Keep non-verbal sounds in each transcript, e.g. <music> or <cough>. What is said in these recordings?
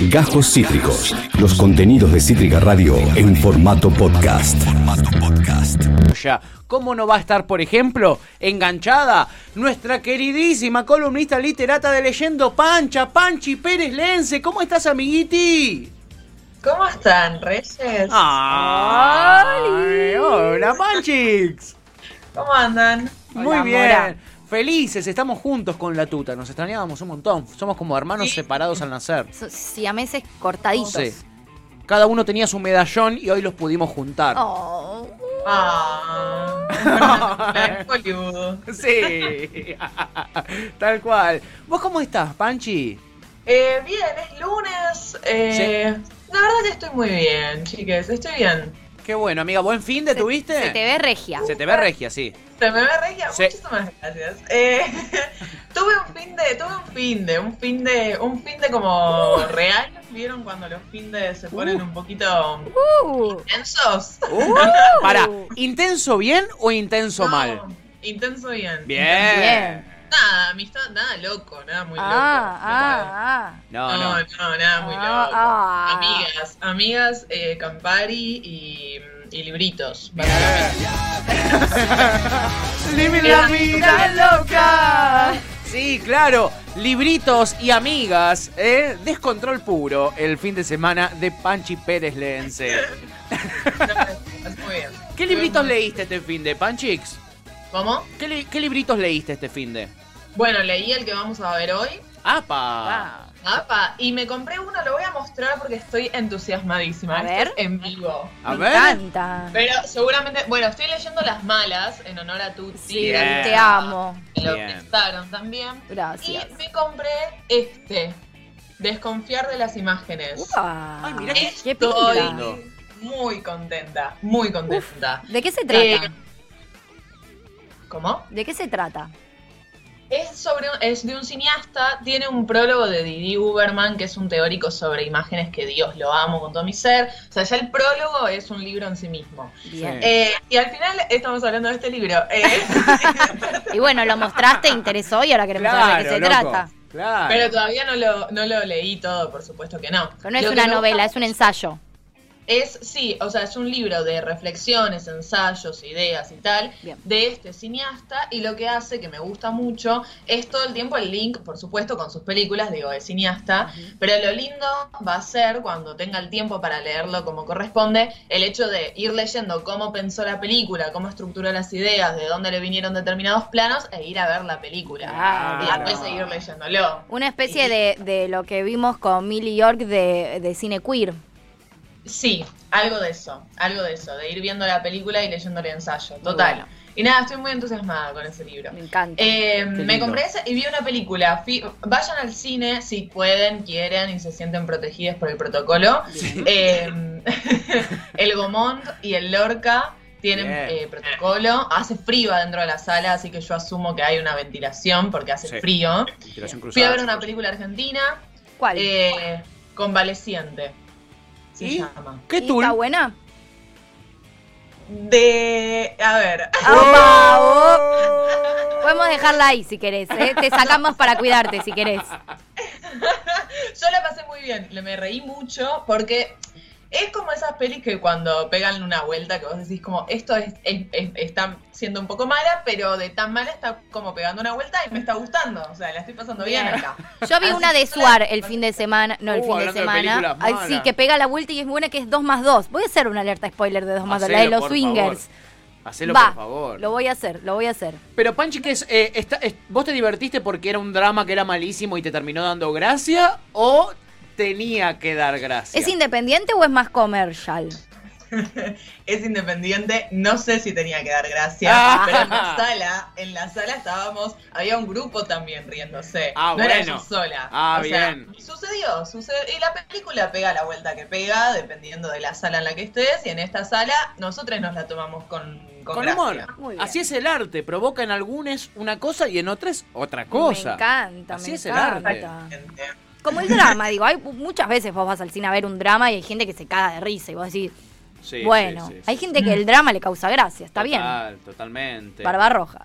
Gajos Cítricos. Los contenidos de Cítrica Radio en formato podcast. Ya, ¿cómo no va a estar, por ejemplo, enganchada nuestra queridísima columnista literata de Leyendo Pancha, Panchi Pérez Lense? ¿Cómo estás, amiguiti? ¿Cómo están, Reyes? ¡Ay! ¡Hola, Panchix! ¿Cómo andan? Muy Hola, bien. Mora. Felices, estamos juntos con la tuta. Nos extrañábamos un montón. Somos como hermanos Sí. separados al nacer. So- siameses cortaditos. Sí. Cada uno tenía su medallón y hoy los pudimos juntar. Oh. Ah, boludo. <laughs> Sí. <laughs> Tal cual. ¿Vos cómo estás, Panchi? Eh, bien, es lunes. Eh, La verdad que estoy muy bien, chiques. Estoy bien. Qué bueno, amiga. ¿Buen fin de Se- tuviste? Se te ve regia. Se te ve regia, sí. ¿Se me ve regia? Sí. Muchísimas gracias. Eh, <laughs> tuve un fin de, tuve un fin de, un fin de, un fin de como real. ¿Vieron cuando los fin de se ponen Uh. un poquito Uh. intensos? Uh, <laughs> para, ¿intenso bien o intenso No, mal? Intenso bien. Bien. Bien. Nada, amistad, nada loco, nada muy loco. Ah, ah, No, No, no. no, nada muy Ah, loco. ah. Amigas, amigas, eh, Campari y, y libritos. Vive <laughs> la vida loca. Sí, claro. Libritos y amigas, ¿eh? Descontrol puro el fin de semana de Panchi Pérez Lense. <laughs> ¿Qué libritos leíste este fin de, Panchix? ¿Cómo? ¿Qué, li- qué libritos leíste este fin de? Bueno, leí el que vamos a ver hoy. ¡Apa! Apa, y me compré uno, lo voy a mostrar porque estoy entusiasmadísima. A Esto ver. es en vivo. A Me ver. encanta. Pero seguramente, bueno, estoy leyendo Las Malas en honor a Tutsi. Sí, te amo. que Lo Bien. prestaron también. Gracias. Y me compré este. Desconfiar de las imágenes. Upa. Ay, mira qué- qué Estoy pinta. muy contenta, muy contenta. ¿De qué se trata? Eh, ¿Cómo? ¿De qué se trata? Es sobre un- es de un cineasta, tiene un prólogo de Didi Uberman, que es un teórico sobre imágenes que Dios lo amo con todo mi ser. O sea, ya el prólogo es un libro en sí mismo. Bien. Eh, y al final estamos hablando de este libro. Eh, <laughs> Y bueno, lo mostraste, interesó y ahora queremos saber de qué se loco. trata. Claro. pero todavía no lo, no lo leí todo, por supuesto que no. Pero no es Lo una novela, gusta es un ensayo. Es, sí, o sea, es un libro de reflexiones, ensayos, ideas y tal, Bien. de este cineasta, y lo que hace, que me gusta mucho, es todo el tiempo el link, por supuesto, con sus películas, digo, de cineasta, pero lo lindo va a ser, cuando tenga el tiempo para leerlo como corresponde, el hecho de ir leyendo cómo pensó la película, cómo estructuró las ideas, de dónde le vinieron determinados planos, e ir a ver la película. Claro. Y después seguir leyéndolo. Una especie de, de lo que vimos con Millie York de, de cine queer. Sí, algo de eso, algo de eso, de ir viendo la película y leyendo el ensayo, total. bueno. Y nada, estoy muy entusiasmada con ese libro. Me encanta. Eh, me compré ese y vi una película. Fui- vayan al cine si pueden, quieren y se sienten protegidas por el protocolo. <laughs> Eh, <laughs> el Gomont y el Lorca tienen eh, protocolo. Hace frío adentro de la sala, así que yo asumo que hay una ventilación porque hace Sí. frío. Inspiración Fui a cruzada. ver una película argentina, ¿Cuál? eh, Convaleciente. Se ¿Y? llama. ¿Qué ¿Y tú? ¿Está buena? De. A ver. ¡Opa! <laughs> oh. Podemos dejarla ahí si querés. ¿eh? Te sacamos para cuidarte si querés. <laughs> Yo la pasé muy bien, le- me reí mucho porque es como esas pelis que cuando pegan una vuelta que vos decís como esto es, es- es- está siendo un poco mala, pero de tan mala está como pegando una vuelta y me está gustando, o sea, la estoy pasando bien, Bien. acá. Yo vi Así una de Suar el fin de semana. No, el Uh, fin de semana. Ay, sí, que pega la vuelta y es buena que es 2 más 2. Voy a hacer una alerta spoiler de 2 más 2. La de los swingers. favor. Hacelo, Va, por favor. lo voy a hacer, lo voy a hacer. Pero Panchi, que es, eh, está- es- ¿vos te divertiste porque era un drama que era malísimo y te terminó dando gracia? ¿O tenía que dar gracia? ¿Es independiente o es más comercial? <laughs> Es independiente, no sé si tenía que dar gracia, Ah. pero en la sala, en la sala estábamos, había un grupo también riéndose, Ah, no era bueno. yo sola. Ah, O sea, sucedió, sucedió, y la película pega la vuelta que pega, dependiendo de la sala en la que estés, y en esta sala nosotros nos la tomamos con, con, Con humor. Muy. Así es el arte. Provoca en algunos una cosa y en otras otra cosa. Me encanta, Así me es el arte. Como el drama, digo, hay muchas veces vos vas al cine a ver un drama y hay gente que se caga de risa y vos decís, Sí, bueno, sí, sí, hay gente que el drama le causa gracia, está bien. Total, totalmente. Barba roja.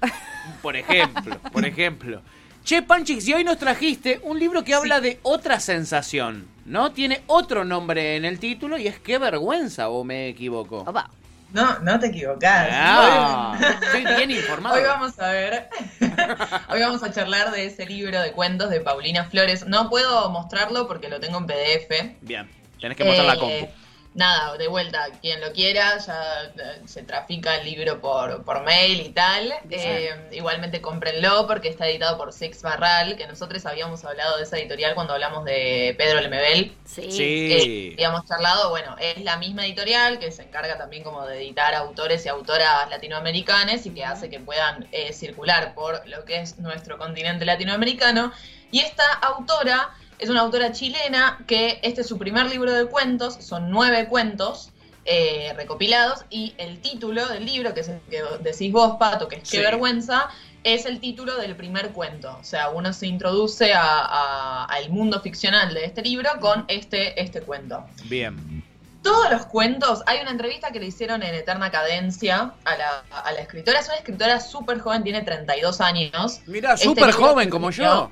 Por ejemplo, <laughs> por ejemplo. Che, Panchix, y hoy nos trajiste un libro que habla de otra sensación, ¿no? Tiene otro nombre en el título y es Qué vergüenza, o me equivoco. Opa. No, no te equivocás. Ah, Hoy- estoy bien informado. Hoy vamos a ver, <laughs> hoy vamos a charlar de ese libro de cuentos de Paulina Flores. No puedo mostrarlo porque lo tengo en PDF. Bien, tenés que mostrar la Eh, compu. Nada, de vuelta, quien lo quiera, ya eh, se trafica el libro por, por mail y tal. Eh, igualmente cómprenlo porque está editado por Six Barral, que nosotros habíamos hablado de esa editorial cuando hablamos de Pedro Lemebel. Sí. Sí. Eh, habíamos charlado, bueno, es la misma editorial que se encarga también como de editar autores y autoras latinoamericanas y que hace que puedan eh, circular por lo que es nuestro continente latinoamericano. Y esta autora es una autora chilena que este es su primer libro de cuentos, son nueve cuentos. eh, recopilados y el título del libro, que es el que decís vos, Pato, que es Sí. Qué vergüenza, es el título del primer cuento. O sea, uno se introduce a- a- al mundo ficcional de este libro con este, este cuento. Bien. Todos los cuentos, hay una entrevista que le hicieron en Eterna Cadencia a la, a la escritora. Es una escritora súper joven, tiene 32 años. Mira, Este súper joven como escribió- yo.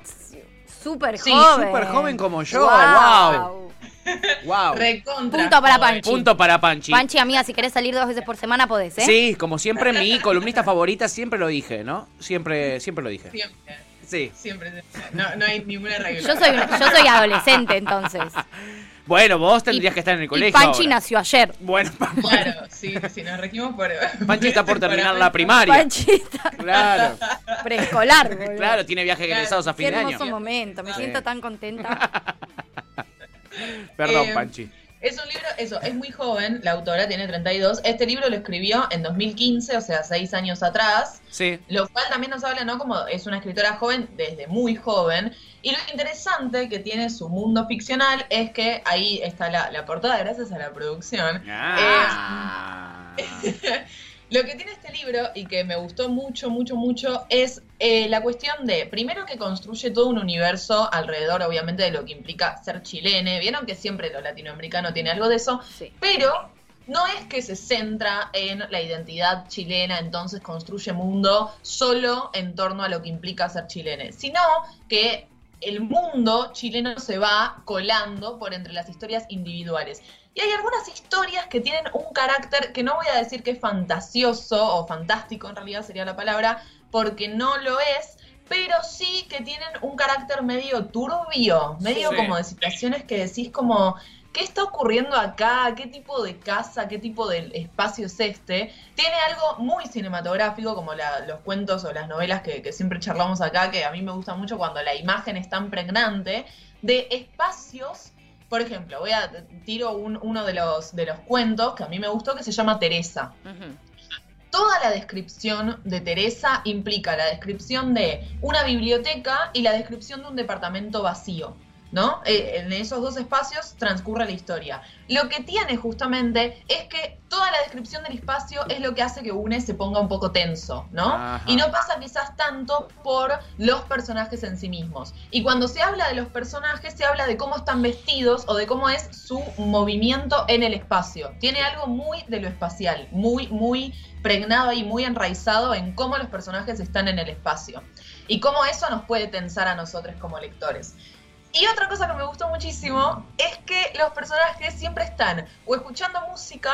Súper Sí, joven. súper joven como yo. Wow. Recontra Punto para. Panchi. Punto para Panchi. Panchi, amiga, si querés salir dos veces por semana, podés, ¿eh? Sí, como siempre, mi columnista favorita, siempre lo dije, ¿no? Siempre, siempre lo dije. Siempre, Sí. siempre. No, no hay ninguna regla. Yo soy, yo soy adolescente, entonces. <laughs> Bueno, vos tendrías Y- que estar en el Y colegio. Panchi ahora. nació ayer. Bueno, <laughs> Pa- Claro, sí, sí, nos regimos por. <laughs> Panchi está por terminar la primaria. Panchi está <laughs> Claro, preescolar, boludo. claro, tiene viajes Claro, egresados a Qué fin de hermoso año. momento, me siento tan contenta. Perdón, Eh, Panchi. Es un libro, eso, es muy joven, la autora tiene 32. Este libro lo escribió en 2015, o sea, seis años atrás. Sí. Lo cual también nos habla, ¿no? Como es una escritora joven desde muy joven. Y lo interesante que tiene su mundo ficcional es que ahí está la, la portada, gracias a la producción. Ah. <laughs> Lo que tiene este libro y que me gustó mucho, mucho, mucho es eh, la cuestión de, primero que construye todo un universo alrededor, obviamente, de lo que implica ser chilene. Vieron que siempre lo latinoamericano tiene algo de eso, Sí. pero no es que se centra en la identidad chilena, entonces construye mundo solo en torno a lo que implica ser chilene, sino que el mundo chileno se va colando por entre las historias individuales. Y hay algunas historias que tienen un carácter que no voy a decir que es fantasioso o fantástico, en realidad sería la palabra, porque no lo es, pero sí que tienen un carácter medio turbio, medio Sí. como de situaciones que decís como, ¿qué está ocurriendo acá? ¿Qué tipo de casa, qué tipo de espacio es este? Tiene algo muy cinematográfico, como la- los cuentos o las novelas que, que siempre charlamos acá, que a mí me gusta mucho cuando la imagen es tan pregnante, de espacios. Por ejemplo, voy a tiro un- uno de los, de los cuentos que a mí me gustó, que se llama Teresa. Toda la descripción de Teresa implica la descripción de una biblioteca y la descripción de un departamento vacío, ¿no? Eh, en esos dos espacios transcurre la historia. Lo que tiene justamente es que toda la descripción del espacio es lo que hace que une se ponga un poco tenso, ¿no? Ajá. Y no pasa quizás tanto por los personajes en sí mismos. Y cuando se habla de los personajes, se habla de cómo están vestidos o de cómo es su movimiento en el espacio. Tiene algo muy de lo espacial, muy, muy pregnado y muy enraizado en cómo los personajes están en el espacio. Y cómo eso nos puede tensar a nosotros como lectores. Y otra cosa que me gustó muchísimo es que los personajes siempre están o escuchando música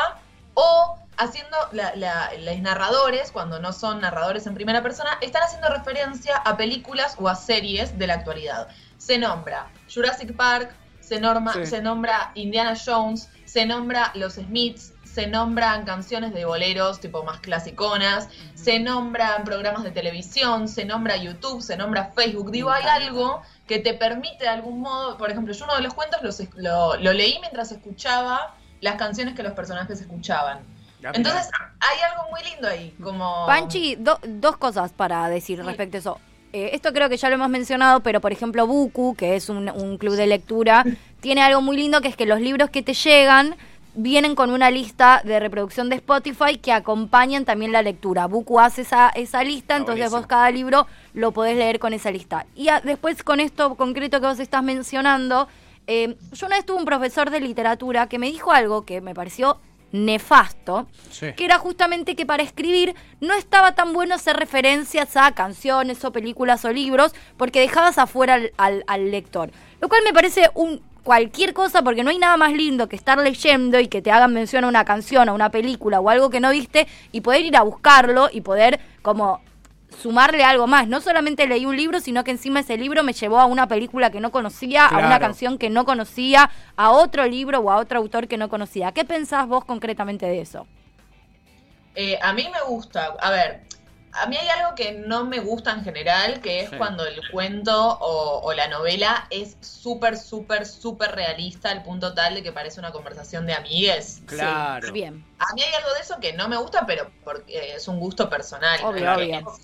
o haciendo la- la- los narradores, cuando no son narradores en primera persona, están haciendo referencia a películas o a series de la actualidad. Se nombra Jurassic Park, se, norma- Sí. se nombra Indiana Jones, se nombra Los Smiths, se nombran canciones de boleros tipo más clasiconas, se nombran programas de televisión, se nombra YouTube, se nombra Facebook. Digo, hay algo que te permite de algún modo, por ejemplo, yo uno de los cuentos los lo, lo leí mientras escuchaba las canciones que los personajes escuchaban. Mirá. Entonces, hay algo muy lindo ahí, como... Panchi, do- dos cosas para decir respecto a eso. Eh, esto creo que ya lo hemos mencionado, pero por ejemplo Buku, que es un, un club de lectura, <laughs> tiene algo muy lindo que es que los libros que te llegan vienen con una lista de reproducción de Spotify que acompañan también la lectura. Buku hace esa, esa lista, Ah, entonces buenísimo. vos cada libro lo podés leer con esa lista. Y a- después con esto concreto que vos estás mencionando, eh, yo una vez tuve un profesor de literatura que me dijo algo que me pareció nefasto, Sí. que era justamente que para escribir no estaba tan bueno hacer referencias a canciones o películas o libros, porque dejabas afuera al, al- al lector. Lo cual me parece un cualquier cosa, porque no hay nada más lindo que estar leyendo y que te hagan mención a una canción, a una película o algo que no viste, y poder ir a buscarlo y poder como sumarle algo más. No solamente leí un libro, sino que encima ese libro me llevó a una película que no conocía, a una canción que no conocía, a otro libro o a otro autor que no conocía. ¿Qué pensás vos concretamente de eso? Eh, a mí me gusta, a ver, a mí hay algo que no me gusta en general, que es Sí. cuando el cuento o, o la novela es súper, súper, súper realista al punto tal de que parece una conversación de amigues. Claro. Bien. A mí hay algo de eso que no me gusta, pero porque es un gusto personal. Obvio, ¿no? obvio.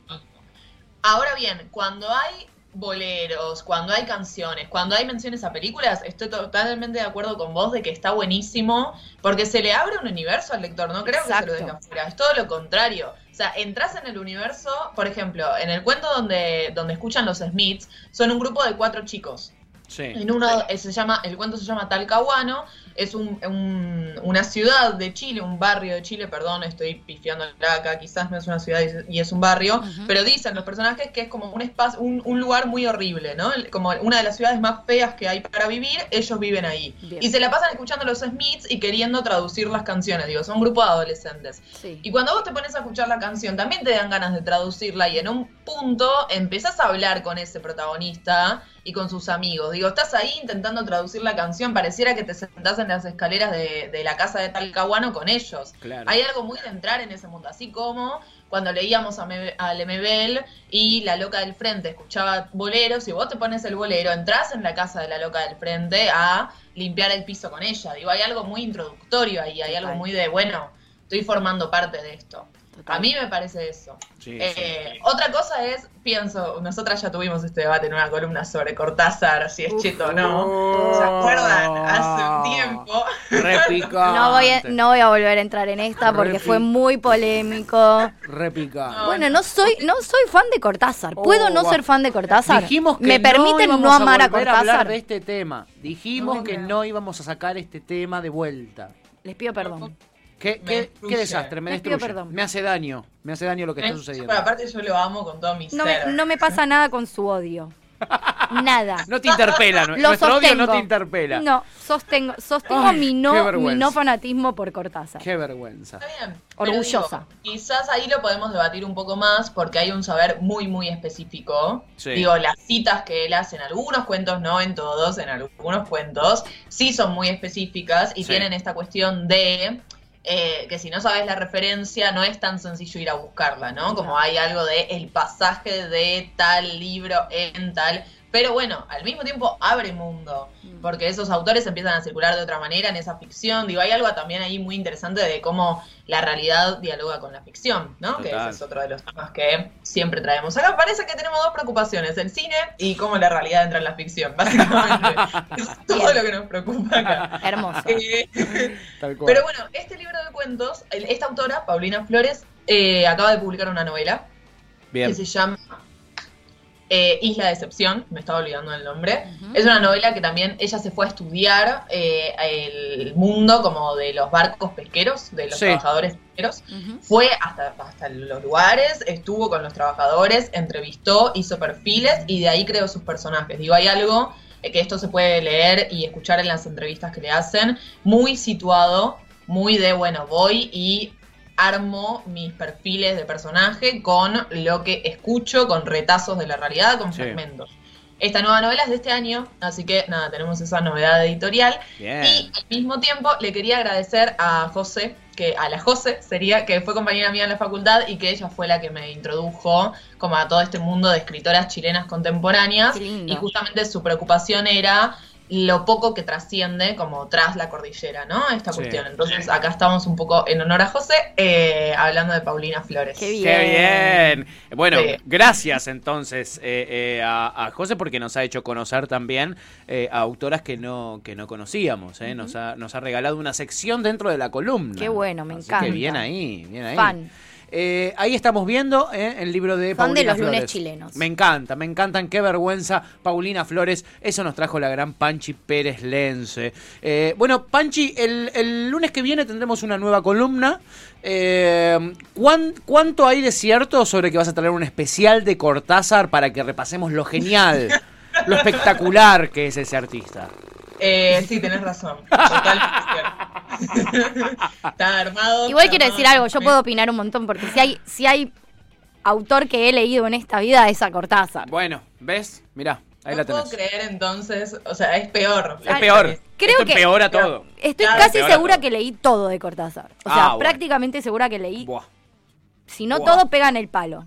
Ahora bien, cuando hay boleros, cuando hay canciones, cuando hay menciones a películas, estoy totalmente de acuerdo con vos de que está buenísimo, porque se le abre un universo al lector, no creo que se Exacto. lo deje afuera, es todo lo contrario. O sea, entras en el universo, por ejemplo, en el cuento donde, donde escuchan los Smiths, son un grupo de cuatro chicos. Sí. En uno se llama, el cuento se llama Talcahuano, es un, un- una ciudad de Chile, un barrio de Chile, perdón, estoy pifiando acá, quizás no es una ciudad y es un barrio, pero dicen los personajes que es como un espacio, un, un lugar muy horrible, ¿no? Como una de las ciudades más feas que hay para vivir, ellos viven ahí. Bien. Y se la pasan escuchando los Smiths y queriendo traducir las canciones, digo, son un grupo de adolescentes. Sí. Y cuando vos te pones a escuchar la canción, también te dan ganas de traducirla y en un punto empezás a hablar con ese protagonista y con sus amigos. Digo, estás ahí intentando traducir la canción, pareciera que te sentás en las escaleras de, de la casa de Talcahuano con ellos. Claro. Hay algo muy de entrar en ese mundo, así como cuando leíamos a, Me- a Lemebel y la loca del frente escuchaba boleros, y vos te pones el bolero, entras en la casa de la loca del frente a limpiar el piso con ella. Digo, hay algo muy introductorio ahí, hay algo muy de, bueno, estoy formando parte de esto. Total. A mí me parece eso. Sí, Eh, sí. Otra cosa es, pienso, nosotras ya tuvimos este debate en una columna sobre Cortázar, si es Uf. cheto o no. Oh. ¿Se acuerdan? Hace un tiempo. Repicante. No voy, a, no voy a volver a entrar en esta porque Repi- fue muy polémico. Repicante. No, Bueno, no soy, no soy fan de Cortázar. ¿Puedo Oh, no va. ser fan de Cortázar? Dijimos que ¿Me permiten íbamos no amar a, hablar Cortázar? de este tema. Dijimos No, que no. no íbamos a sacar este tema de vuelta. Les pido perdón. ¿Qué, qué, destruye. qué desastre? Me destruye. perdón. Me hace daño. Me hace daño lo que está Pero sucediendo. aparte yo lo amo con todo mi No me, ser. no me pasa nada con su odio. Nada. <laughs> No te interpela. Lo Nuestro odio no te interpela. No, sostengo, sostengo Ay, mi, no, mi no fanatismo por Cortázar. Qué vergüenza. Está bien. Orgullosa. Digo, quizás ahí lo podemos debatir un poco más porque hay un saber muy, muy específico. Sí. Digo, las citas que él hace en algunos cuentos, no en todos, en algunos cuentos, sí son muy específicas y Sí. tienen esta cuestión de eh, que si no sabes la referencia no es tan sencillo ir a buscarla, ¿no? Como hay algo de el pasaje de tal libro en tal... Pero bueno, al mismo tiempo abre mundo, Mm. porque esos autores empiezan a circular de otra manera en esa ficción. Digo, hay algo también ahí muy interesante de cómo la realidad dialoga con la ficción, ¿no? Que ese es otro de los temas que siempre traemos. Acá parece que tenemos dos preocupaciones, el cine y cómo la realidad entra en la ficción, <laughs> básicamente. es todo Bien. lo que nos preocupa acá. <laughs> Hermoso. Eh, Tal cual. pero bueno, este libro de cuentos, esta autora, Paulina Flores, eh, acaba de publicar una novela Bien. que se llama eh, Isla de Excepción, me estaba olvidando el nombre. Es una novela que también ella se fue a estudiar eh, el mundo como de los barcos pesqueros, de los Sí. trabajadores pesqueros. Fue hasta, hasta los lugares, estuvo con los trabajadores, entrevistó, hizo perfiles y de ahí creó sus personajes. Digo, hay algo eh, que esto se puede leer y escuchar en las entrevistas que le hacen, muy situado, muy de, bueno, voy y armo mis perfiles de personaje con lo que escucho, con retazos de la realidad, con Sí. fragmentos. Esta nueva novela es de este año, así que nada, tenemos esa novedad editorial. Bien. Y al mismo tiempo le quería agradecer a José, que a la José sería, que fue compañera mía en la facultad y que ella fue la que me introdujo como a todo este mundo de escritoras chilenas contemporáneas. Y justamente su preocupación era lo poco que trasciende como tras la cordillera, ¿no? Esta Sí. cuestión. Entonces acá estamos un poco en honor a José, eh, hablando de Paulina Flores. Qué bien. Qué bien. Bueno, Sí. gracias entonces eh, eh, a, a José porque nos ha hecho conocer también eh, a autoras que no, que no conocíamos. eh. nos, ha, nos ha regalado una sección dentro de la columna. Qué bueno, me Así encanta. Que bien ahí, bien ahí. Fan. Eh, ahí estamos viendo eh, el libro de Son de los lunes chilenos. Me encanta, me encantan. Qué vergüenza, Paulina Flores. Eso nos trajo la gran Panchi Pérez Lense. Eh, bueno, Panchi, el, el lunes que viene tendremos una nueva columna. Eh, ¿cuán- ¿Cuánto hay de cierto sobre que vas a traer un especial de Cortázar para que repasemos lo genial, lo espectacular que es ese artista? Eh, sí, tenés razón. Total. <laughs> <laughs> está armado. Igual está quiero armado. decir algo, yo puedo opinar un montón, porque si hay, si hay autor que he leído en esta vida es a Cortázar. Bueno, ¿ves? Mirá, ahí no la puedo tenés. creer entonces, o sea, es peor. Es peor. Creo Esto que- empeora todo. Estoy Claro, casi segura todo. que leí todo de Cortázar. O Ah, sea, bueno. prácticamente segura que leí. Buah. Si no Buah. todo, pega en el palo.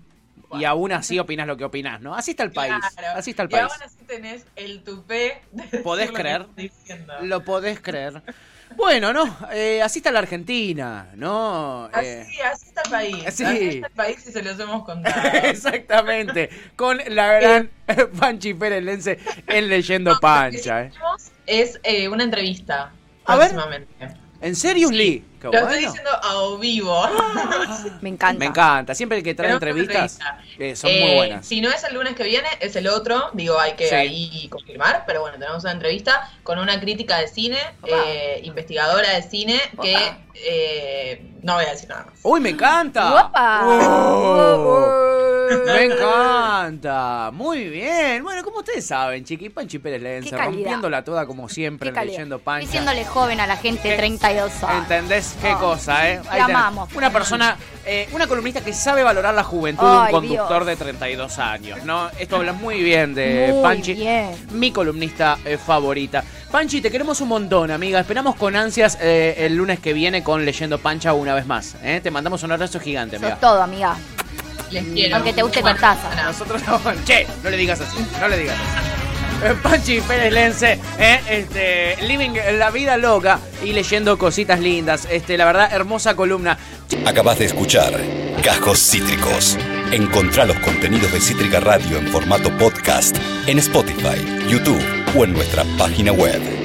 Y aún así opinas lo que opinas, ¿no? Así está el país. Claro. Así está el Y país. aún así tenés el tupé. de ¿Podés lo creer? diciendo. Lo podés creer. Bueno, no, eh, así está la Argentina, ¿no? Eh, Así, así está el país. Sí. Así está el país y se los hemos contado. <laughs> exactamente, con la gran <laughs> Panchi Pérez Lense en Leyendo Lo que Pancha. eh. Es eh, una entrevista A ver. próximamente. ¿En serio, Lee? Qué Lo bueno. estoy diciendo a vivo. <laughs> Me encanta. Me encanta, siempre que trae Tenemos entrevistas entrevista. eh, son Eh, muy buenas. Si no es el lunes que viene, es el otro. Digo, hay que Sí. ahí confirmar. Pero bueno, tenemos una entrevista con una crítica de cine, eh, investigadora de cine, que eh, no voy a decir nada más. ¡Uy, me encanta! ¡Oh! Me encanta, muy bien. Bueno, como ustedes saben, Chiqui Panchi Pérez calidad. rompiéndola toda como siempre, leyendo Pancha. Diciéndole joven a la gente de 32 años. ¿Entendés qué Oh, cosa, eh? te tenés. amamos. Una persona, eh, una columnista que sabe valorar la juventud de un conductor Dios. de 32 años, ¿no? Esto habla muy bien de Muy Panchi, bien. mi columnista eh, favorita. Panchi, te queremos un montón, amiga. Esperamos con ansias eh, el lunes que viene con Leyendo Pancha una vez más. ¿eh? Te mandamos un abrazo gigante, amiga. Sos todo, amiga. Les quiero. Aunque te guste Cortázar. Nosotros <laughs> Che, no le digas así, no le digas así. <laughs> Panchi Pérez Lense, eh, este, living la vida loca y leyendo cositas lindas. Este, la verdad, hermosa columna. Acabas de escuchar Cajos Cítricos. Encontrá los contenidos de Cítrica Radio en formato podcast en Spotify, YouTube o en nuestra página web.